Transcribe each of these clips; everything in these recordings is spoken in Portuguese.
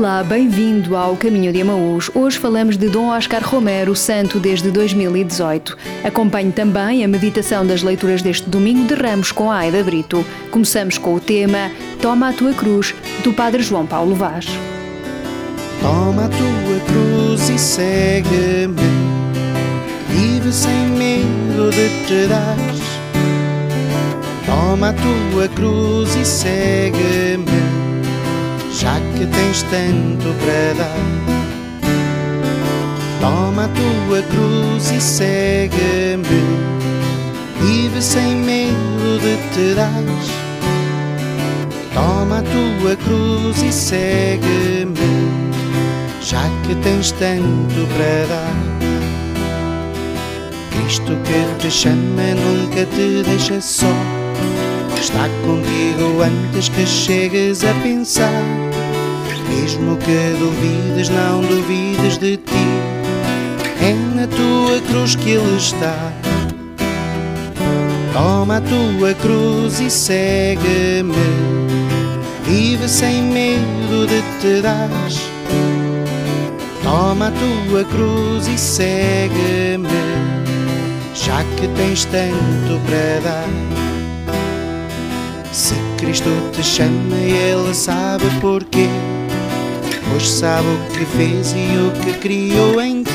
Olá, bem-vindo ao Caminho de Emaús. Hoje falamos de Dom Oscar Romero, santo desde 2018. Acompanhe também a meditação das leituras deste domingo de Ramos com a Aida Brito. Começamos com o tema Toma a tua cruz, do Padre João Paulo Vaz. Toma a tua cruz e segue-me. Vive sem medo de te dar. Toma a tua cruz e segue-me que tens tanto para dar. Toma a tua cruz e segue-me, vive sem medo de te dar. Toma a tua cruz e segue-me, já que tens tanto para dar. Cristo que te chama nunca te deixa só. Está contigo antes que chegues a pensar mesmo que duvides, não duvides de ti. É na tua cruz que Ele está. Toma a tua cruz e segue-me. Vive sem medo de te dar. Toma a tua cruz e segue-me. Já que tens tanto para dar. Se Cristo te chama, Ele sabe porquê pois sabe o que fez e o que criou em ti.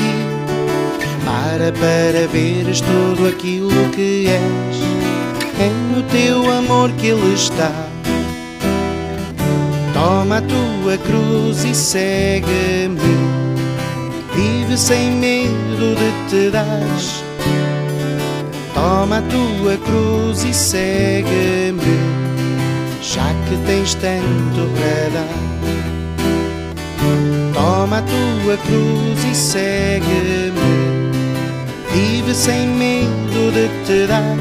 Para para veres tudo aquilo que és, é no teu amor que Ele está. Toma a tua cruz e segue-me, vive sem medo de te dar. Toma a tua cruz e segue-me, já que tens tanto para dar. Toma a tua cruz e segue-me. Vive sem medo de te dar.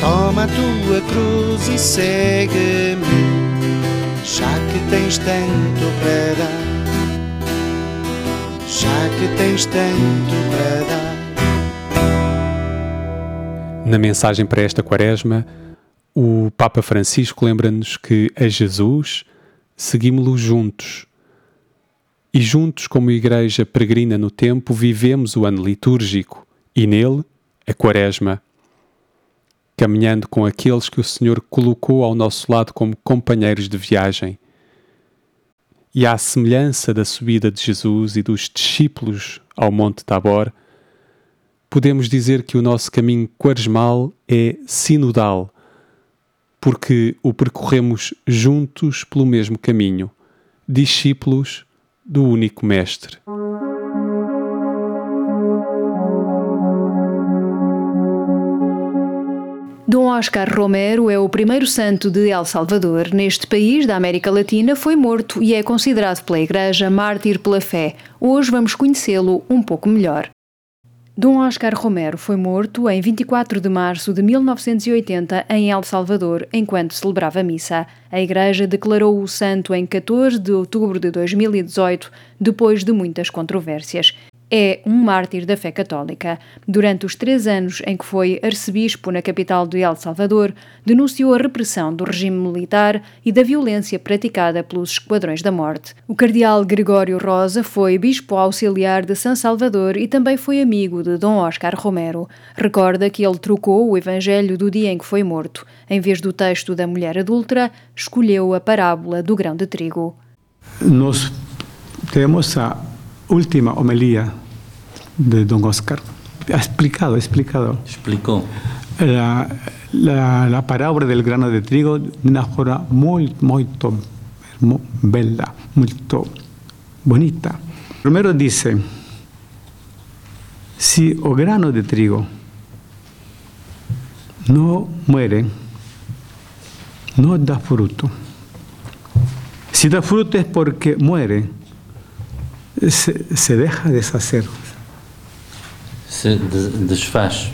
Toma a tua cruz e segue-me. Já que tens tanto para dar. Já que tens tanto para dar. Na mensagem para esta quaresma, o Papa Francisco lembra-nos que a Jesus seguimos-lo juntos e juntos, como igreja peregrina no tempo, vivemos o ano litúrgico e nele a Quaresma, caminhando com aqueles que o Senhor colocou ao nosso lado como companheiros de viagem. E à semelhança da subida de Jesus e dos discípulos ao Monte Tabor, podemos dizer que o nosso caminho quaresmal é sinodal, porque o percorremos juntos pelo mesmo caminho, discípulos do único Mestre. Dom Oscar Romero é o primeiro santo de El Salvador. Neste país da América Latina foi morto e é considerado pela Igreja mártir pela fé. Hoje vamos conhecê-lo um pouco melhor. Dom Oscar Romero foi morto em 24 de março de 1980 em El Salvador, enquanto celebrava missa. A Igreja declarou o santo em 14 de outubro de 2018, depois de muitas controvérsias é um mártir da fé católica. Durante os três anos em que foi arcebispo na capital de El Salvador, denunciou a repressão do regime militar e da violência praticada pelos Esquadrões da Morte. O cardeal Gregório Rosa foi bispo auxiliar de São Salvador e também foi amigo de Dom Oscar Romero. Recorda que ele trocou o evangelho do dia em que foi morto. Em vez do texto da mulher adulta, escolheu a parábola do grão de trigo. Nós temos a última homilía de don Oscar. Ha explicado, ha explicado. Explicó. La, la, la parábola del grano de trigo de una forma muy, muy bella, muy bonita. Primero dice, si el grano de trigo no muere, no da fruto. Si da fruto es porque muere se, se deja deshacer. Se desfaz.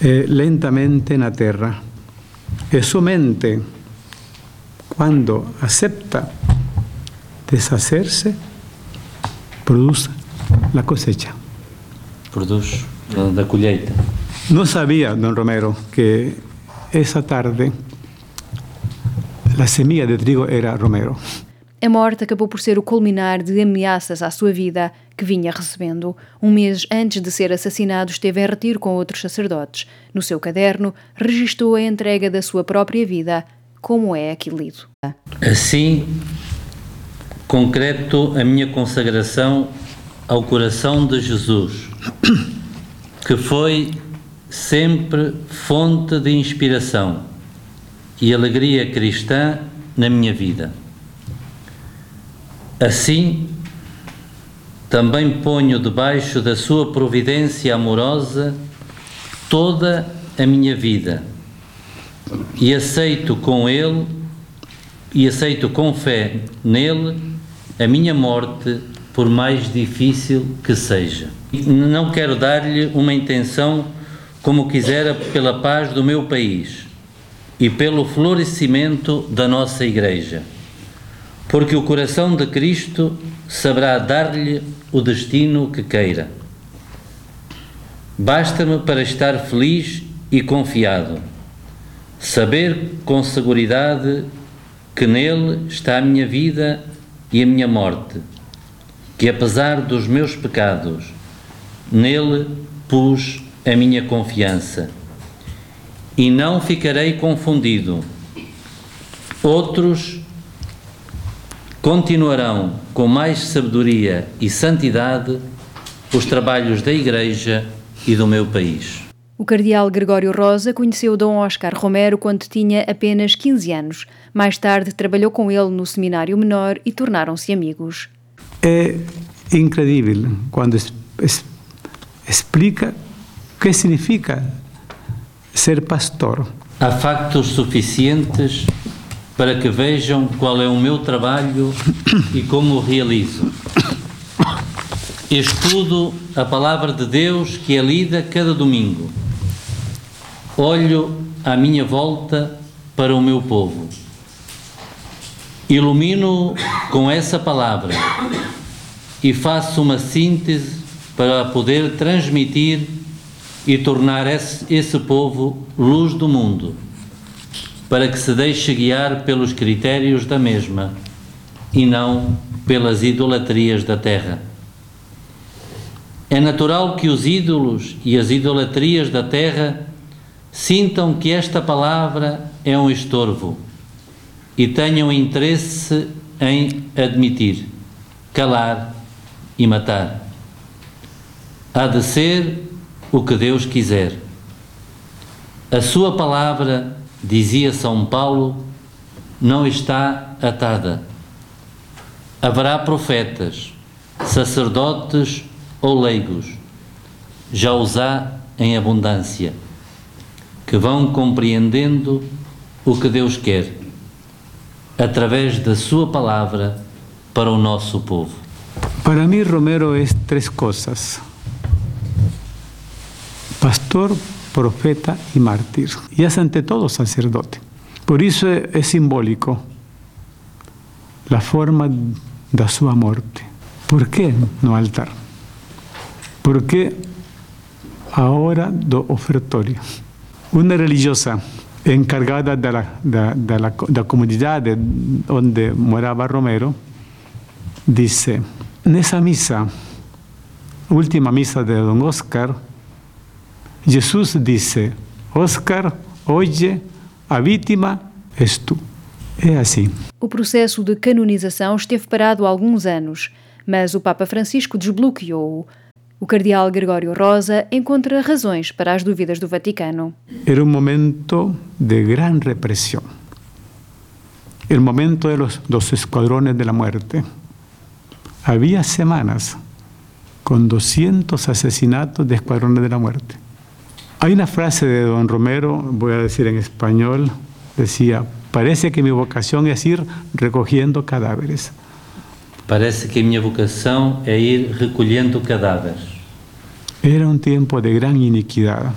Eh, lentamente en la tierra. E su mente, cuando acepta deshacerse, produce la cosecha. Produce la colheita. No sabía, don Romero, que esa tarde la semilla de trigo era Romero. A morte acabou por ser o culminar de ameaças à sua vida que vinha recebendo. Um mês antes de ser assassinado, esteve em retiro com outros sacerdotes. No seu caderno, registou a entrega da sua própria vida, como é aqui lido. Assim, concreto a minha consagração ao coração de Jesus, que foi sempre fonte de inspiração e alegria cristã na minha vida. Assim, também ponho debaixo da sua providência amorosa toda a minha vida e aceito com ele e aceito com fé nele a minha morte por mais difícil que seja. Não quero dar-lhe uma intenção como quisera pela paz do meu país e pelo florescimento da nossa Igreja, porque o coração de Cristo saberá dar-lhe o destino que queira. Basta-me para estar feliz e confiado, saber com seguridade que nele está a minha vida e a minha morte, que apesar dos meus pecados, nele pus a minha confiança. E não ficarei confundido. Outros continuarão com mais sabedoria e santidade os trabalhos da Igreja e do meu país. O cardeal Gregório Rosa conheceu Dom Oscar Romero quando tinha apenas 15 anos. Mais tarde trabalhou com ele no seminário menor e tornaram-se amigos. É incrível quando es, es, explica o que significa ser pastor. Há factos suficientes para que vejam qual é o meu trabalho e como o realizo. Estudo a palavra de Deus que é lida cada domingo. Olho à minha volta para o meu povo. Ilumino com essa palavra e faço uma síntese para poder transmitir e tornar esse, esse povo luz do mundo para que se deixe guiar pelos critérios da mesma e não pelas idolatrias da terra. É natural que os ídolos e as idolatrias da terra sintam que esta palavra é um estorvo e tenham interesse em admitir, calar e matar. Há de ser o que Deus quiser. A sua palavra dizia São Paulo, não está atada. Haverá profetas, sacerdotes ou leigos, já os há em abundância, que vão compreendendo o que Deus quer, através da Sua palavra para o nosso povo. Para mim, Romero é três coisas: pastor, profeta y mártir. Y es ante todo sacerdote. Por eso es simbólico la forma de su muerte. ¿Por qué no altar? ¿Por qué ahora do ofertorio? Una religiosa encargada de la, de, de la, de la comunidad donde moraba Romero dice, en esa misa, última misa de don Oscar, Jesus disse: Oscar, hoje a vítima és tu. É assim. O processo de canonização esteve parado há alguns anos, mas o Papa Francisco desbloqueou-o. O cardeal Gregório Rosa encontra razões para as dúvidas do Vaticano. Era um momento de grande repressão. O momento de los, dos esquadrones de la muerte. Havia semanas com 200 assassinatos de esquadrones de la muerte. Hay una frase de don Romero, voy a decir en español, decía, parece que mi vocación es ir recogiendo cadáveres. Parece que minha vocação é ir recolhendo cadáveres. Era un tiempo de gran iniquidad,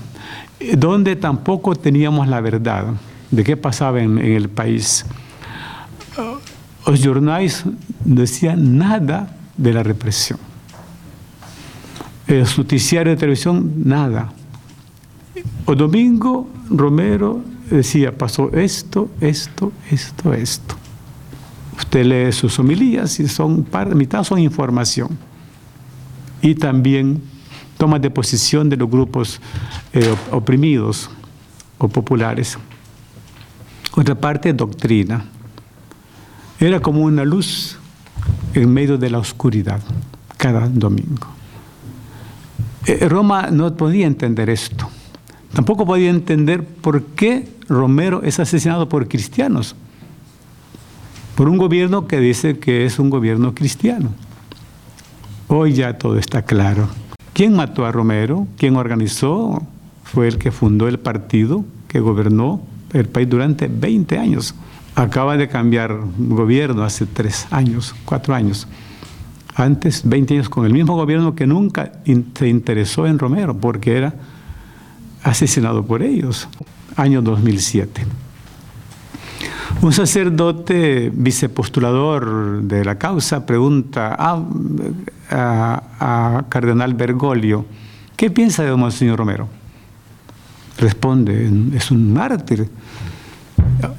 donde tampoco teníamos la verdad de qué pasaba en, en el país. Los jornales decían nada de la represión. El noticiario de televisión, nada. O domingo Romero decía, pasó esto, esto, esto, esto. Usted lee sus homilías y son, mitad son información. Y también toma de posición de los grupos eh, oprimidos o populares. Otra parte, doctrina. Era como una luz en medio de la oscuridad cada domingo. Eh, Roma no podía entender esto. Tampoco podía entender por qué Romero es asesinado por cristianos, por un gobierno que dice que es un gobierno cristiano. Hoy ya todo está claro. ¿Quién mató a Romero? ¿Quién organizó? Fue el que fundó el partido que gobernó el país durante 20 años. Acaba de cambiar gobierno hace tres años, cuatro años. Antes, 20 años con el mismo gobierno que nunca se interesó en Romero porque era asesinado por ellos, año 2007. Un sacerdote vicepostulador de la causa pregunta a, Cardenal Bergoglio, ¿qué piensa de Monseñor Romero? Responde, es un mártir.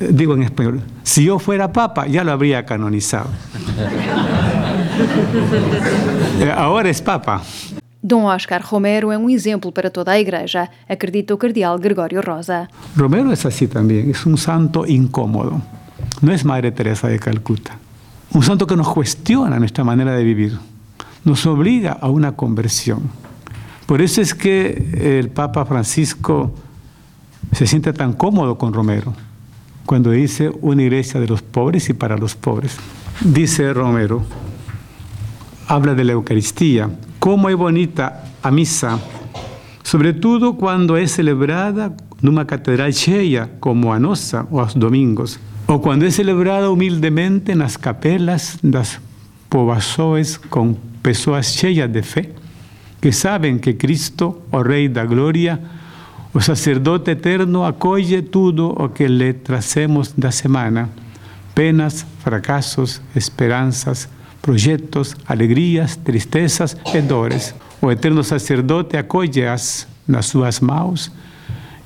Digo en español, si yo fuera papa ya lo habría canonizado. Ahora es papa. Dom Oscar Romero é um exemplo para toda a Igreja, acredita o cardeal Gregório Rosa. Romero é assim também, é um santo incómodo. Não é Madre Teresa de Calcuta. Um santo que nos questiona nossa maneira de vivir, nos obriga a uma conversão. Por isso é que o Papa Francisco se siente tão cómodo com Romero, quando diz uma igreja de los pobres e para los pobres. Dice Romero, habla de la Eucaristía, cómo es bonita a misa, sobre todo cuando es celebrada en una catedral cheia como a nossa o los domingos, o cuando es celebrada humildemente en las capelas das povações con pessoas cheias de fe, que saben que Cristo, o Rey da Gloria, o sacerdote eterno, acoge todo o que le tracemos da semana, penas, fracasos, esperanzas, projetos, alegrias, tristezas e dores. O eterno sacerdote acolhe-as nas suas mãos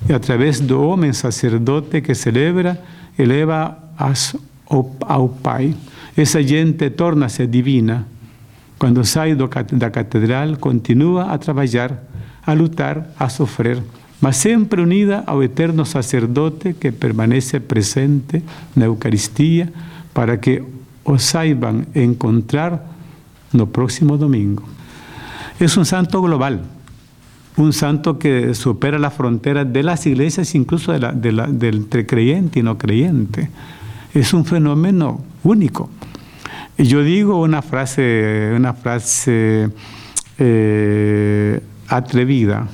e, através do homem sacerdote que celebra, eleva-as ao Pai. Essa gente torna-se divina. Quando sai da catedral, continua a trabalhar, a lutar, a sofrer, mas sempre unida ao eterno sacerdote que permanece presente na Eucaristia para que o saiban encontrar no próximo domingo. Es un santo global, un santo que supera las fronteras de las iglesias, incluso de la, de del entre creyente y no creyente. Es un fenómeno único. Yo digo una frase, una frase eh, atrevida.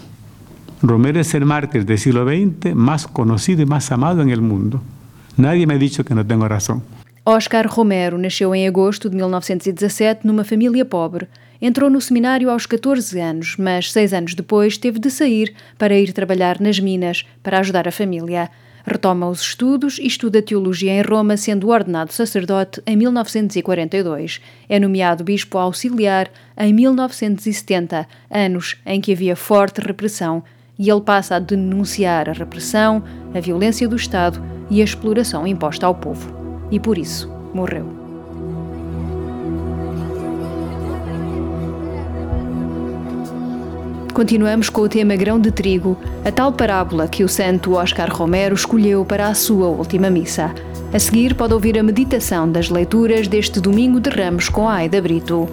Romero es el mártir del siglo XX más conocido y más amado en el mundo. Nadie me ha dicho que no tengo razón. Oscar Romero nasceu em agosto de 1917 numa família pobre. Entrou no seminário aos 14 anos, mas seis anos depois teve de sair para ir trabalhar nas minas para ajudar a família. Retoma os estudos e estuda teologia em Roma, sendo ordenado sacerdote em 1942. É nomeado bispo auxiliar em 1970, anos em que havia forte repressão, e ele passa a denunciar a repressão, a violência do Estado e a exploração imposta ao povo e por isso morreu. Continuamos com o tema grão de trigo, a tal parábola que o santo Oscar Romero escolheu para a sua última missa. A seguir pode ouvir a meditação das leituras deste domingo de Ramos com Aida Brito.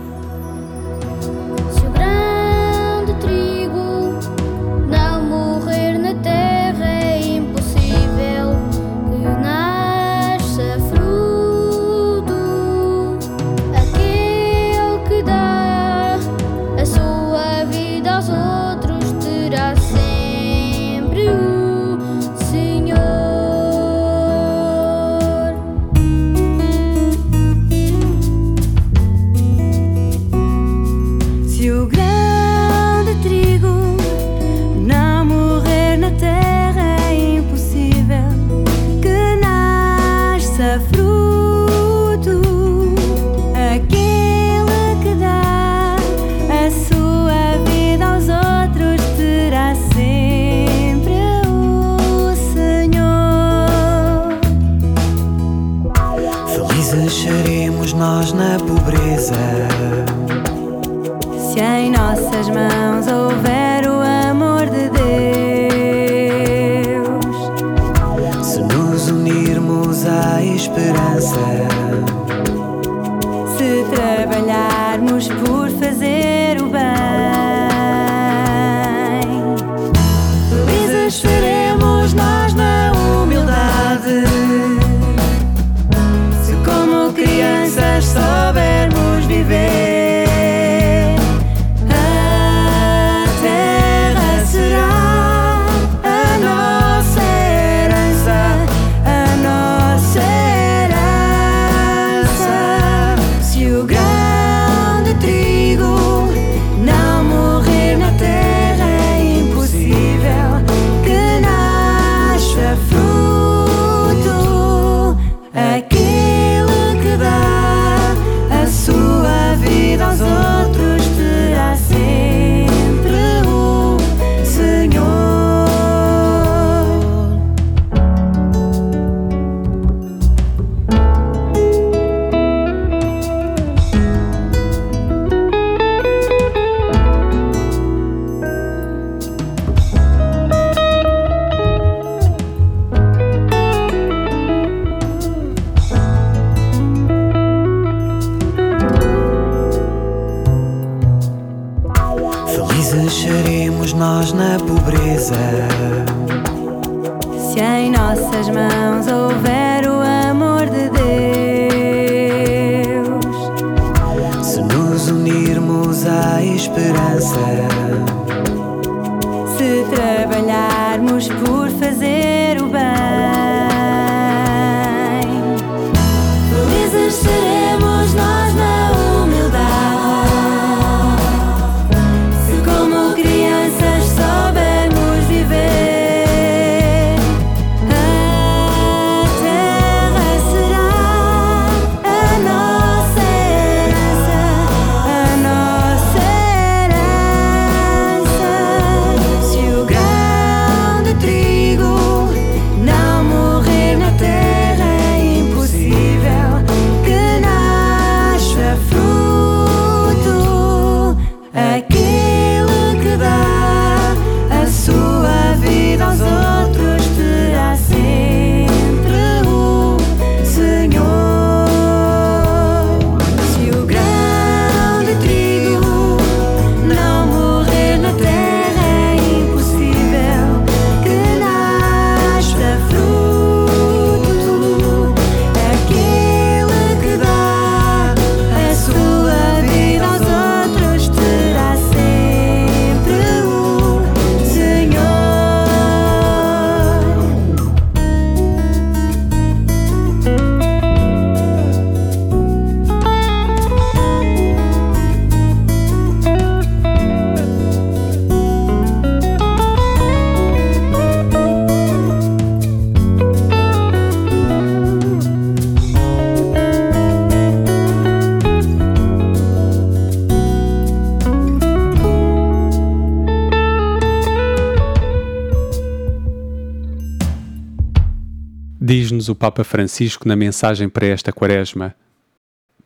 Diz-nos o Papa Francisco na mensagem para esta Quaresma.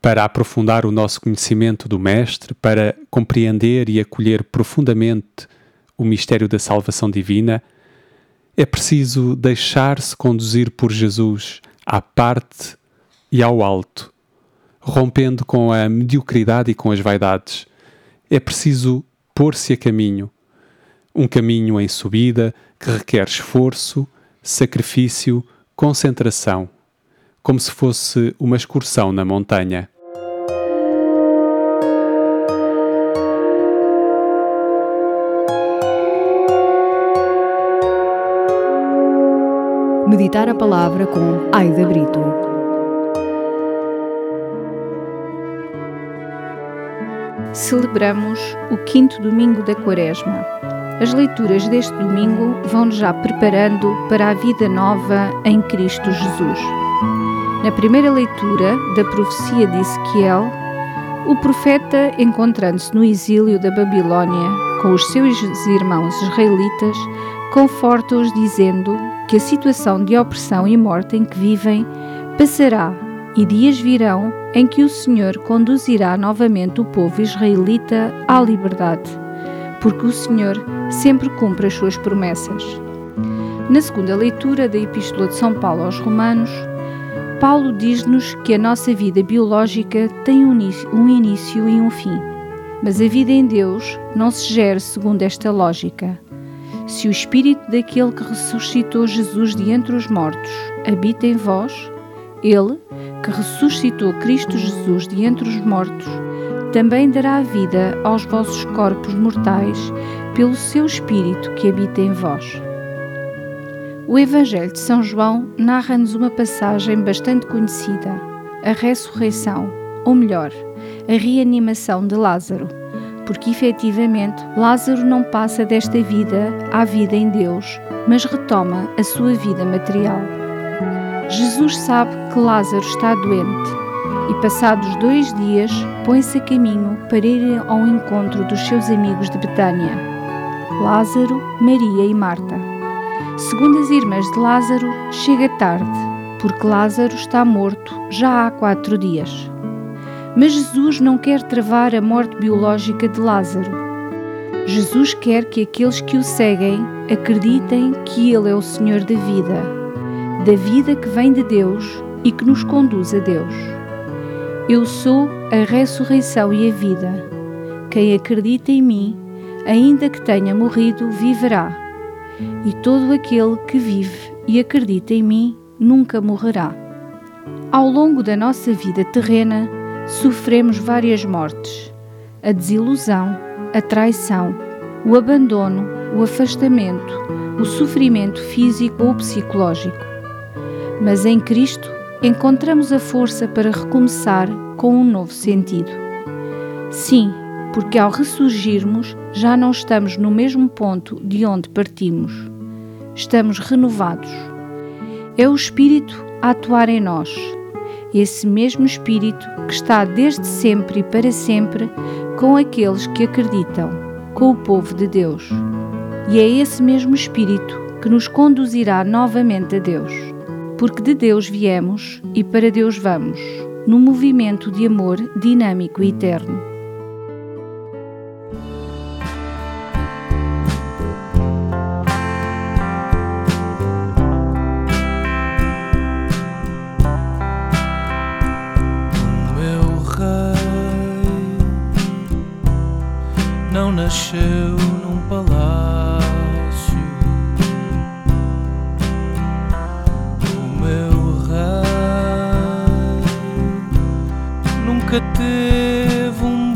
Para aprofundar o nosso conhecimento do Mestre, para compreender e acolher profundamente o mistério da salvação divina, é preciso deixar-se conduzir por Jesus à parte e ao alto, rompendo com a mediocridade e com as vaidades. É preciso pôr-se a caminho, um caminho em subida que requer esforço, sacrifício, concentração, como se fosse uma excursão na montanha. Meditar a palavra com Aida Brito. celebramos o quinto domingo da Quaresma. As leituras deste domingo vão-nos já preparando para a vida nova em Cristo Jesus. Na primeira leitura da profecia de Ezequiel, o profeta, encontrando-se no exílio da Babilônia com os seus irmãos israelitas, conforta-os dizendo que a situação de opressão e morte em que vivem passará e dias virão em que o Senhor conduzirá novamente o povo israelita à liberdade, porque o Senhor sempre cumpre as suas promessas. Na segunda leitura da Epístola de São Paulo aos Romanos, Paulo diz-nos que a nossa vida biológica tem um início e um fim, mas a vida em Deus não se gera segundo esta lógica. Se o Espírito daquele que ressuscitou Jesus de entre os mortos habita em vós, ele, que ressuscitou Cristo Jesus de entre os mortos, também dará vida aos vossos corpos mortais pelo seu Espírito que habita em vós. O Evangelho de São João narra-nos uma passagem bastante conhecida, a ressurreição, ou melhor, a reanimação de Lázaro, porque efetivamente Lázaro não passa desta vida à vida em Deus, mas retoma a sua vida material. Jesus sabe que Lázaro está doente e, passados dois dias, põe-se a caminho para ir ao encontro dos seus amigos de Betânia, Lázaro, Maria e Marta. Segundo as irmãs de Lázaro, chega tarde, porque Lázaro está morto já há quatro dias. Mas Jesus não quer travar a morte biológica de Lázaro. Jesus quer que aqueles que o seguem acreditem que Ele é o Senhor da vida, da vida que vem de Deus e que nos conduz a Deus. Eu sou a ressurreição e a vida. Quem acredita em mim, ainda que tenha morrido, viverá. E todo aquele que vive e acredita em mim nunca morrerá. Ao longo da nossa vida terrena, sofremos várias mortes: a desilusão, a traição, o abandono, o afastamento, o sofrimento físico ou psicológico. Mas em Cristo encontramos a força para recomeçar com um novo sentido. Sim, porque ao ressurgirmos já não estamos no mesmo ponto de onde partimos. Estamos renovados. É o Espírito a atuar em nós. Esse mesmo Espírito que está desde sempre e para sempre com aqueles que acreditam, com o povo de Deus. E é esse mesmo Espírito que nos conduzirá novamente a Deus. Porque de Deus viemos e para Deus vamos, num movimento de amor dinâmico e eterno. nasceu nunca teve um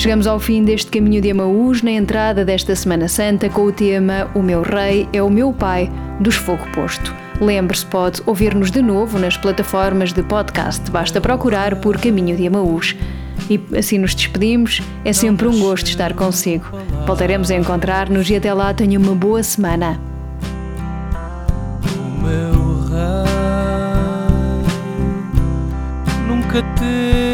Chegamos ao fim deste caminho de Emaús, na entrada desta Semana Santa, com o tema O meu Rei é o meu Pai, dos Fogo Posto. Lembre-se, pode ouvir-nos de novo nas plataformas de podcast. Basta procurar por Caminho de Emaús. E assim nos despedimos. É sempre um gosto estar consigo. Voltaremos a encontrar-nos e até lá tenha uma boa semana. O meu rei nunca teve